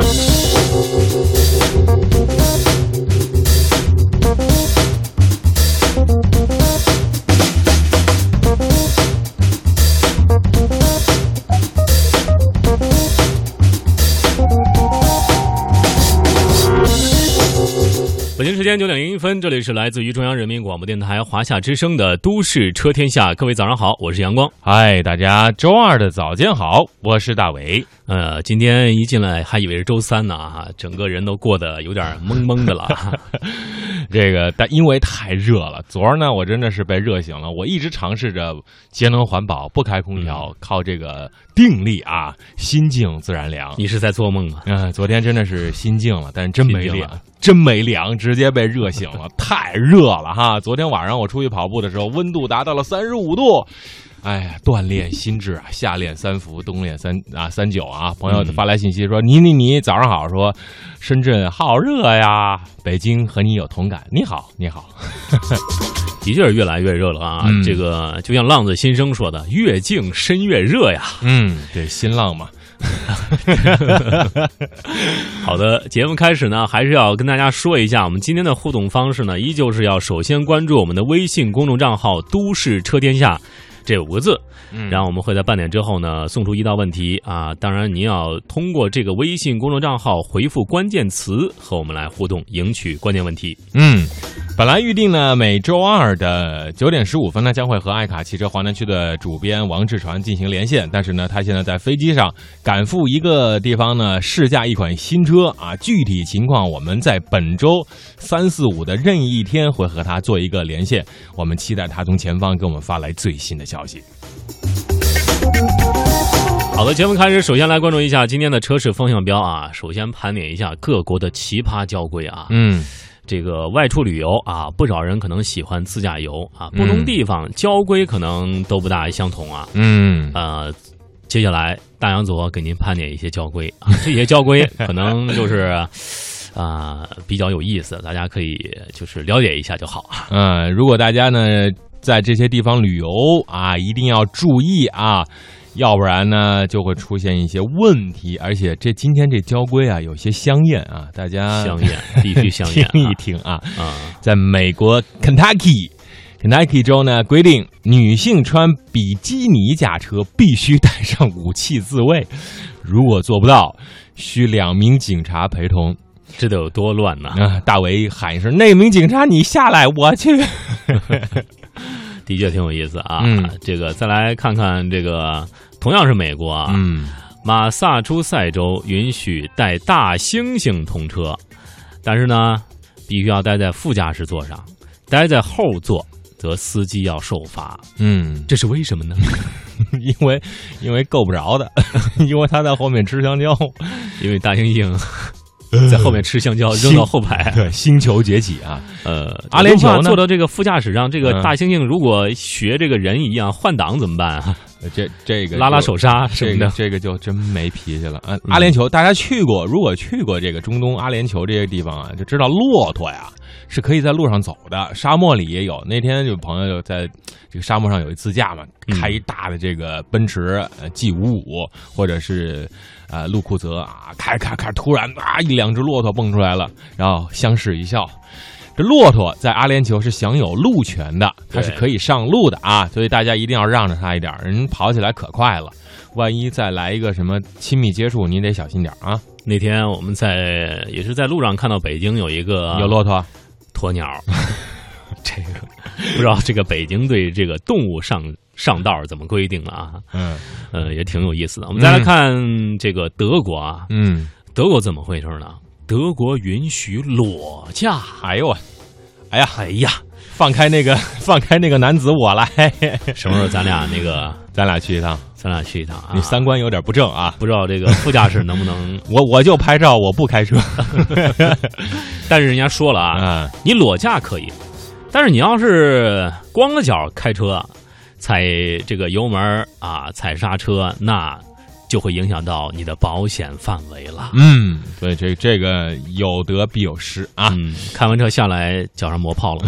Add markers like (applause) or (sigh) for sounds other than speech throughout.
北分，这里是来自于中央人民广播电台华夏之声的《都市车天下》，各位早上好，我是阳光。嗨，大家周二的早间好，我是大伟。呃，今天一进来还以为是周三呢，哈，整个人都过得有点懵懵的了。(laughs) 这个，但因为太热了，昨儿呢，我真的是被热醒了。我一直尝试着节能环保，不开空调，靠这个定力啊，心静自然凉。你是在做梦吗？嗯、昨天真的是心静了，但是真没凉心静了，真没凉，直接被热醒了，(laughs) 太热了哈！昨天晚上我出去跑步的时候，温度达到了三十五度。哎呀，锻炼心智啊，夏练三伏，冬练三啊三九啊。朋友发来信息说：“你你你早上好。”说深圳好热呀，北京和你有同感。你好，你好。(laughs) 的确是越来越热了啊！嗯这个就像浪子心声说的，“越静深越热呀。嗯，对，新浪嘛。” (laughs) 好的，节目开始呢，还是要跟大家说一下，我们今天的互动方式呢，依旧是要首先关注我们的微信公众账号“都市车天下”这五个字，嗯然后我们会在半点之后呢送出一道问题啊。当然，您要通过这个微信公众账号回复关键词和我们来互动，赢取关键问题。嗯，本来预定呢，每周二的九点十五分呢，将会和爱卡汽车华南区的主编王志传进行连线。但是呢，他现在在飞机上赶赴一个地方呢，试驾一款新车啊。具体情况我们在本周三四五的任意一天会和他做一个连线。我们期待他从前方给我们发来最新的消息。好的，节目开始，首先来关注一下今天的车市风向标啊。首先盘点一下各国的奇葩交规啊。嗯这个外出旅游啊，不少人可能喜欢自驾游啊，不同地方交规可能都不大相同啊。嗯呃，接下来大洋左给您盘点一些交规啊，(laughs) 这些交规 (laughs) 可能就是啊、比较有意思，大家可以就是了解一下就好啊。嗯，如果大家呢在这些地方旅游啊，一定要注意啊，要不然呢就会出现一些问题。而且这今天这交规啊有些香艳啊，大家香艳 (laughs) 必须香艳听一听啊。啊，在美国 Kentucky。Kentucky 州呢规定，女性穿比基尼驾车必须带上武器自卫，如果做不到，需两名警察陪同。这得有多乱呢？啊，大为喊一声：“那名警察，你下来，我去。(laughs) 的确挺有意思啊。嗯这个再来看看这个，同样是美国”啊，嗯马萨诸塞州允许带大猩猩通车，但是呢，必须要待在副驾驶座上，待在后座则司机要受罚。嗯，这是为什么呢？(laughs) 因为因为够不着的，因为他在后面吃香蕉。因为大猩猩在后面吃香蕉，扔到后排。(laughs) 对，星球崛起啊，呃，阿联酋坐到这个副驾驶上，这个嗯大猩猩如果学这个人一样换挡怎么办啊？这这个拉拉手刹什这个么的。这个就真没脾气了啊！阿联酋，大家去过，如果去过这个中东阿联酋这些地方啊，就知道骆驼呀是可以在路上走的，沙漠里也有。那天有朋友就在这个沙漠上有一自驾嘛，嗯开一大的这个奔驰呃 G 五五或者是呃路库泽啊，开开开，突然啊一两只骆驼蹦出来了，然后相视一笑。这骆驼在阿联酋是享有路权的，它是可以上路的啊，所以大家一定要让着它一点，人跑起来可快了。万一再来一个什么亲密接触，你得小心点啊！那天我们在也是在路上看到北京有一个有骆驼，鸵鸟，(laughs) 这个不知道这个北京对这个动物上上道怎么规定了啊？嗯呃，也挺有意思的。我们再来看这个德国啊，嗯，德国怎么回事呢？德国允许裸驾。哎呦我，哎呀，哎呀，放开那个 (laughs) 放开那个男子我来，(laughs) 什么时候咱俩那个 (laughs) 咱俩去一趟。咱俩去一趟啊？你三观有点不正啊！不知道这个副驾驶能不能？我我就拍照，我不开车。但是人家说了啊，啊，你裸驾可以，但是你要是光着脚开车，踩这个油门啊，踩刹车，那就会影响到你的保险范围了。嗯，所以这这个有得必有失啊。嗯，开完车下来脚上磨泡了。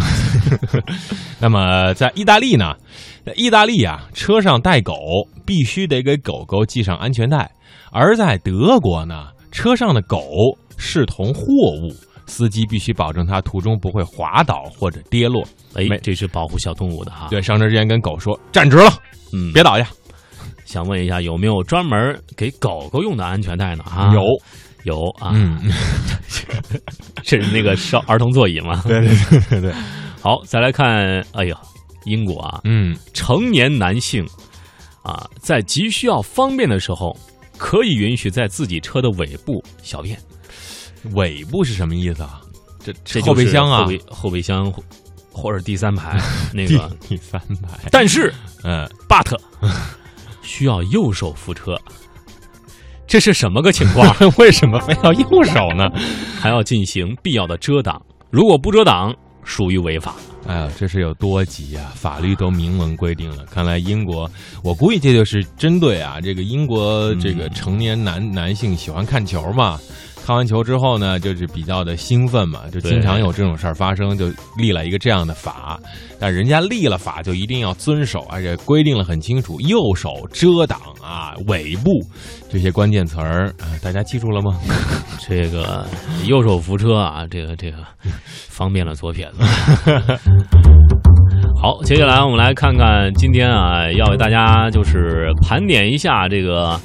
(laughs) 那么在意大利呢？在意大利啊，车上带狗必须得给狗狗系上安全带；而在德国呢，车上的狗视同货物，司机必须保证它途中不会滑倒或者跌落。哎，这是保护小动物的哈。对，上车之前跟狗说站直了，嗯，别倒下。想问一下，有没有专门给狗狗用的安全带呢？啊，有，有啊，嗯，这 (laughs) 是那个烧儿童座椅吗？(laughs) 对对对对。对，好，再来看，哎呀，英国啊，嗯，成年男性啊，在急需要方便的时候，可以允许在自己车的尾部小便，尾部是什么意思啊？这这后备箱啊？后，备后备箱或或者第三排 (laughs) 那第个，第三排，但是嗯，but 需要右手扶车，这是什么个情况？(laughs) 为什么非要右手呢？还要进行必要的遮挡，如果不遮挡，属于违法。哎呀，这是有多急啊！法律都明文规定了。看来英国，我估计这就是针对啊，这个英国这个成年男、男性喜欢看球嘛，看完球之后呢，就是比较的兴奋嘛，就经常有这种事儿发生，就立了一个这样的法。但人家立了法就一定要遵守，而且规定了很清楚，右手遮挡啊，尾部这些关键词儿啊，大家记住了吗？(laughs) 这个右手扶车啊，这个这个方便了左撇子。(laughs) 好，接下来我们来看看今天啊，要为大家就是盘点一下这个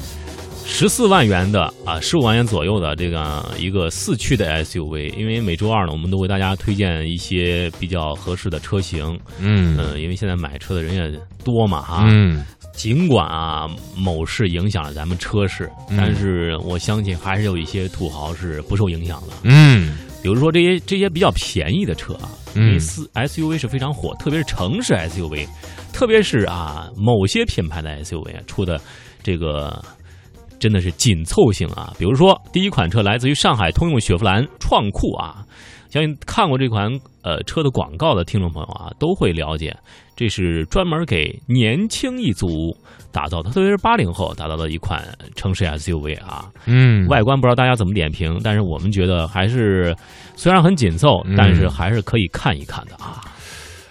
十四万元的啊，十五万元左右的这个一个四驱的 SUV。因为每周二呢，我们都为大家推荐一些比较合适的车型。嗯嗯，因为现在买车的人也多嘛哈。嗯尽管啊，某市影响了咱们车市，嗯但是我相信还是有一些土豪是不受影响的。嗯比如说这些这些比较便宜的车啊，因嗯为四 SUV 是非常火，特别是城市 SUV，特别是啊某些品牌的 SUV 啊出的这个真的是紧凑型啊。比如说第一款车来自于上海通用雪佛兰创酷啊，相信看过这款呃车的广告的听众朋友啊都会了解，这是专门给年轻一族打造的，特别是八零后打造的一款城市 SUV 啊。嗯，外观不知道大家怎么点评，但是我们觉得还是虽然很紧凑，但是还是可以看一看的啊。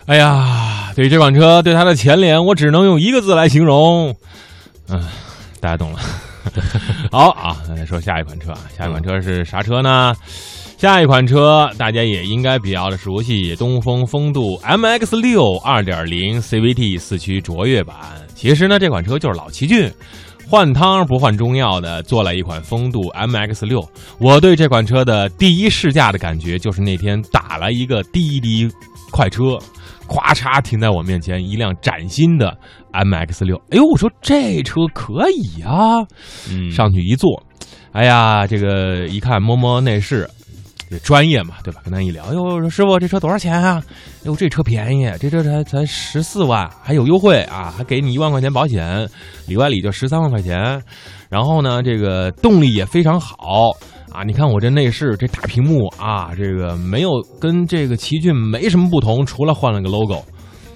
哎呀，对于这款车，对它的前脸，我只能用一个字来形容，嗯、大家懂了。(laughs) 好啊，那来说下一款车啊，下一款车是啥车呢？下一款车大家也应该比较的熟悉，东风风度 MX 六2.0 CVT 四驱卓越版。其实呢，这款车就是老奇骏。换汤不换中药的做了一款风度 MX 六，我对这款车的第一试驾的感觉就是那天打了一个滴滴快车，咵嚓停在我面前一辆崭新的 MX 六，哎呦，我说这车可以啊，嗯，上去一坐，哎呀，这个一看摸摸内饰，这专业嘛，对吧？跟他一聊，哎呦，我说师傅这车多少钱啊？哎呦，这车便宜，这车才才十四万，还有优惠啊，还给你一万块钱保险，里外里就十三万块钱。然后呢，这个动力也非常好啊！你看我这内饰，这大屏幕啊，这个没有跟这个奇骏没什么不同，除了换了个 logo。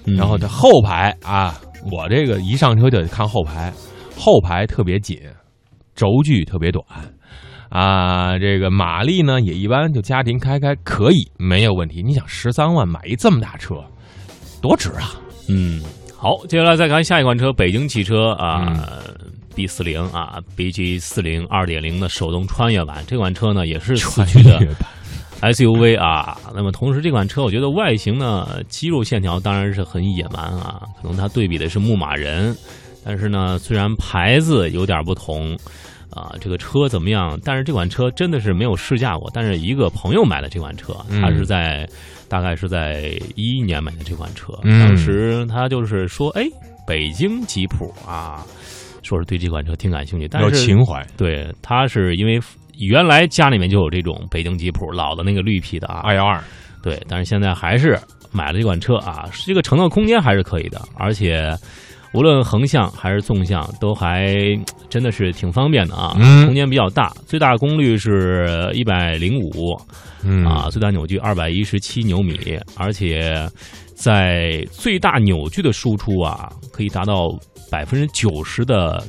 嗯然后这后排啊，我这个一上车就得看后排，后排特别紧，轴距特别短，啊，这个马力呢也一般，就家庭开开可以没有问题。你想十三万买一这么大车，多值啊！嗯，好，接下来再看下一款车，北京汽车啊。嗯 B 四零啊，BG 四零二点零的手动穿越版，这款车呢也是四驱的 SUV 啊。那么同时，这款车我觉得外形呢，肌肉线条当然是很野蛮啊，可能它对比的是牧马人，但是呢，虽然牌子有点不同。啊，这个车怎么样？但是这款车真的是没有试驾过。但是一个朋友买的这款车，嗯他是在大概是在一一年买的这款车，嗯当时他就是说，哎，北京吉普啊，说是对这款车挺感兴趣，但有是情怀，对他是因为原来家里面就有这种北京吉普老的那个绿皮的啊，二幺二，对，但是现在还是买了这款车啊，这个乘坐空间还是可以的，而且无论横向还是纵向都还真的是挺方便的啊，嗯。空间比较大，最大功率是一百零五嗯。啊，最大扭矩二百一十七牛米，而且在最大扭矩的输出啊，可以达到百分之九十的。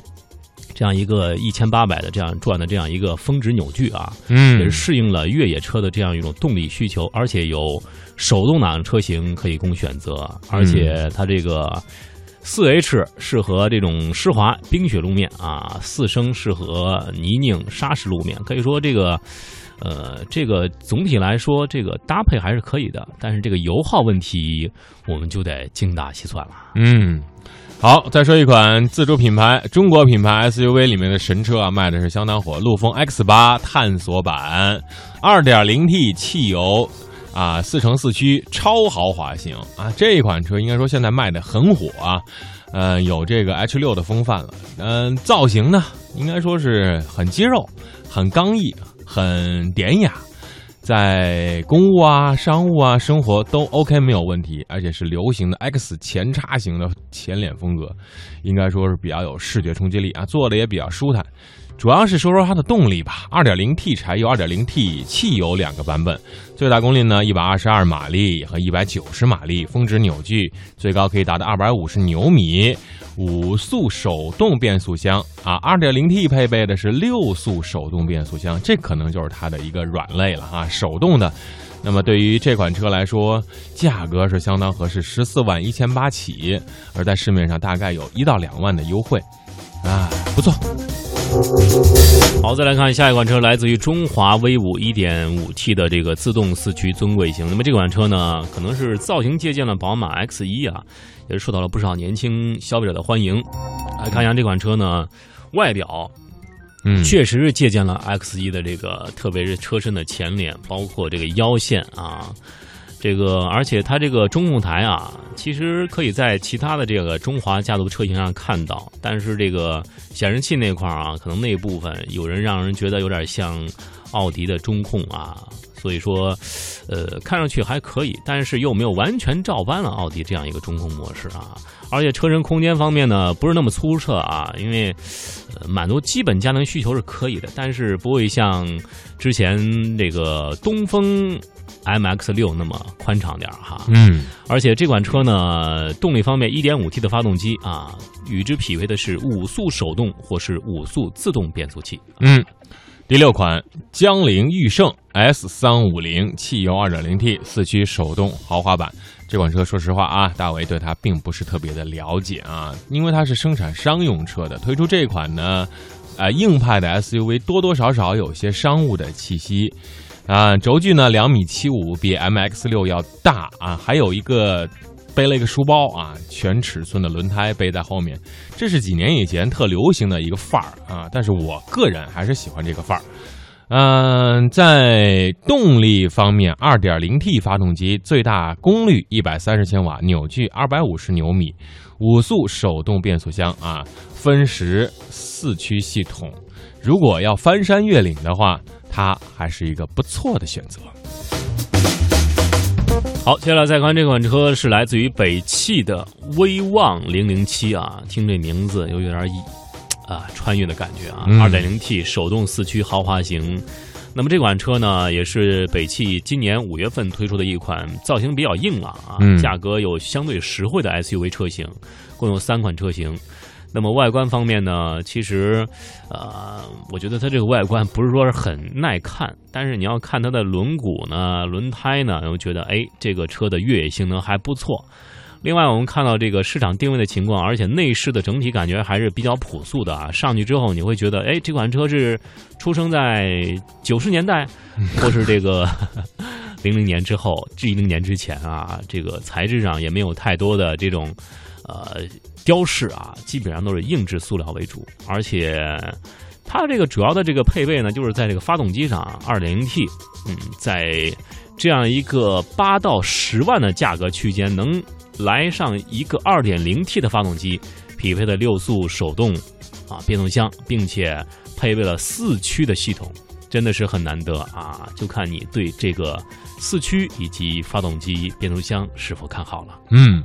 这样一个一千八百的这样转的这样一个峰值扭矩啊，嗯也是适应了越野车的这样一种动力需求，而且有手动挡车型可以供选择，而且它这个四 H 适合这种湿滑冰雪路面啊，四升适合泥泞沙石路面，可以说这个。呃，这个总体来说，这个搭配还是可以的，但是这个油耗问题，我们就得精打细算了。嗯，好，再说一款自主品牌中国品牌 SUV 里面的神车啊，卖的是相当火，陆风 X 八探索版，2.0T 汽油啊，四乘四驱超豪华型啊，这一款车应该说现在卖的很火啊，呃，有这个 H 六的风范了，嗯、造型呢应该说是很肌肉、很刚毅、很典雅。在公务啊、商务啊、生活都 OK 没有问题，而且是流行的 X 前叉型的前脸风格，应该说是比较有视觉冲击力啊，坐的也比较舒坦。主要是说说它的动力吧，2.0T 柴油、2.0T 汽油两个版本，最大功率呢122马力和190马力，峰值扭矩最高可以达到250牛米，五速手动变速箱啊，2.0T 配备的是六速手动变速箱，这可能就是它的一个软肋了哈，手动的。那么对于这款车来说，价格是相当合适，十四万一千八起，而在市面上大概有一到两万的优惠，啊，不错。好，再来看下一款车，来自于中华威武 1.5T 的这个自动四驱尊贵型。那么这款车呢，可能是造型借鉴了宝马 X1 啊，也是受到了不少年轻消费者的欢迎。来看一下这款车呢，外表嗯，确实是借鉴了 X1 的这个，特别是车身的前脸，包括这个腰线啊，这个而且它这个中控台啊，其实可以在其他的这个中华家族车型上看到，但是这个显示器那块啊，可能那部分有人让人觉得有点像奥迪的中控啊。所以说，呃，看上去还可以，但是又没有完全照搬了奥迪这样一个中控模式啊。而且车身空间方面呢，不是那么粗澈啊，因为呃满足基本家庭需求是可以的，但是不会像之前这个东风 MX 六那么宽敞点儿哈。嗯而且这款车呢，动力方面 1.5T 的发动机啊，与之匹配的是五速手动或是五速自动变速器。嗯，第六款江铃驭胜 S 三五零汽油 2.0T 四驱手动豪华版。这款车说实话啊，大为对它并不是特别的了解啊，因为它是生产商用车的，推出这款呢，呃，硬派的 SUV 多多少少有些商务的气息。啊，轴距呢两米七五，比 MX 六要大啊，还有一个背了一个书包啊，全尺寸的轮胎背在后面，这是几年以前特流行的一个范儿啊，但是我个人还是喜欢这个范儿。嗯、在动力方面，2.0T 发动机最大功率130千瓦，扭矩250牛米，五速手动变速箱啊，分时四驱系统。如果要翻山越岭的话，它还是一个不错的选择。好，接下来再看这款车是来自于北汽的威旺零零七啊，听这名字又有点一啊穿越的感觉啊。嗯二点零 T 手动四驱豪华型。那么这款车呢，也是北汽今年五月份推出的一款造型比较硬朗啊，嗯价格有相对实惠的 SUV 车型，共有三款车型。那么外观方面呢，其实，呃，我觉得它这个外观不是说是很耐看，但是你要看它的轮毂呢、轮胎呢，我觉得哎，这个车的越野性能还不错。另外，我们看到这个市场定位的情况，而且内饰的整体感觉还是比较朴素的啊。上去之后，你会觉得，哎，这款车是出生在九十年代，或是这个 (laughs) 零零年之后、一零年之前啊。这个材质上也没有太多的这种呃雕饰啊，基本上都是硬质塑料为主，而且它这个主要的这个配备呢，就是在这个发动机上，二点零 T，嗯，在这样一个八到十万的价格区间，能来上一个二点零 T 的发动机，匹配的六速手动啊变速箱，并且配备了四驱的系统，真的是很难得啊！就看你对这个四驱以及发动机、变速箱是否看好了。嗯，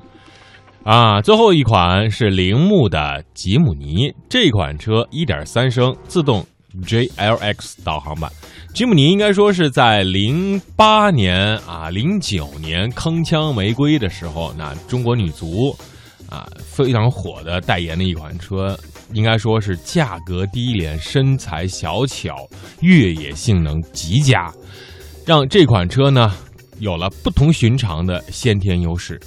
啊，最后一款是铃木的吉姆尼，这款车1.3升自动 JLX 导航版。吉姆尼应该说是在零八年啊、零九年铿锵玫瑰的时候，那中国女足啊非常火的代言的一款车，应该说是价格低廉、身材小巧、越野性能极佳，让这款车呢有了不同寻常的先天优势。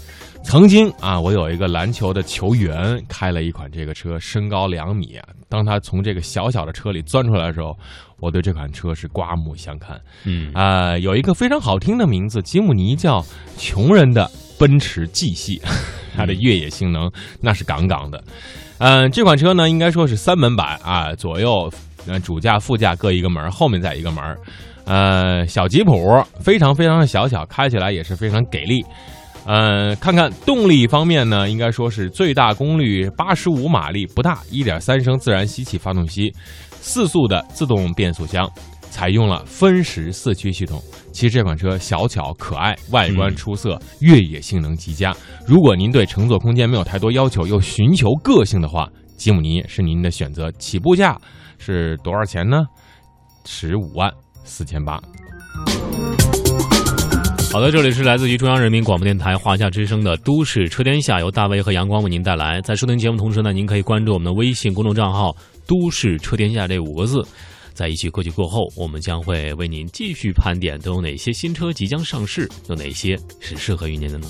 曾经啊，我有一个篮球的球员开了一款这个车，身高两米啊。当他从这个小小的车里钻出来的时候，我对这款车是刮目相看。嗯啊、有一个非常好听的名字，吉姆尼叫“穷人的奔驰 G 系”，它的越野性能那是杠杠的。嗯、这款车呢，应该说是三门版啊，左右呃主驾、副驾各一个门，后面再一个门。呃，小吉普非常非常的小巧，开起来也是非常给力。呃，看看动力方面呢，应该说是最大功率八十五马力不大，一点三升自然吸气发动机，四速的自动变速箱，采用了分时四驱系统。其实这款车小巧可爱，外观出色，越野性能极佳。如果您对乘坐空间没有太多要求，又寻求个性的话，吉姆尼是您的选择。起步价是多少钱呢？十五万四千八。好的，这里是来自于中央人民广播电台华夏之声的《都市车天下》，由大卫和阳光为您带来。在收听节目同时呢，您可以关注我们的微信公众账号“都市车天下”这五个字。在一曲歌曲过后，我们将会为您继续盘点都有哪些新车即将上市，有哪些是适合于您的呢？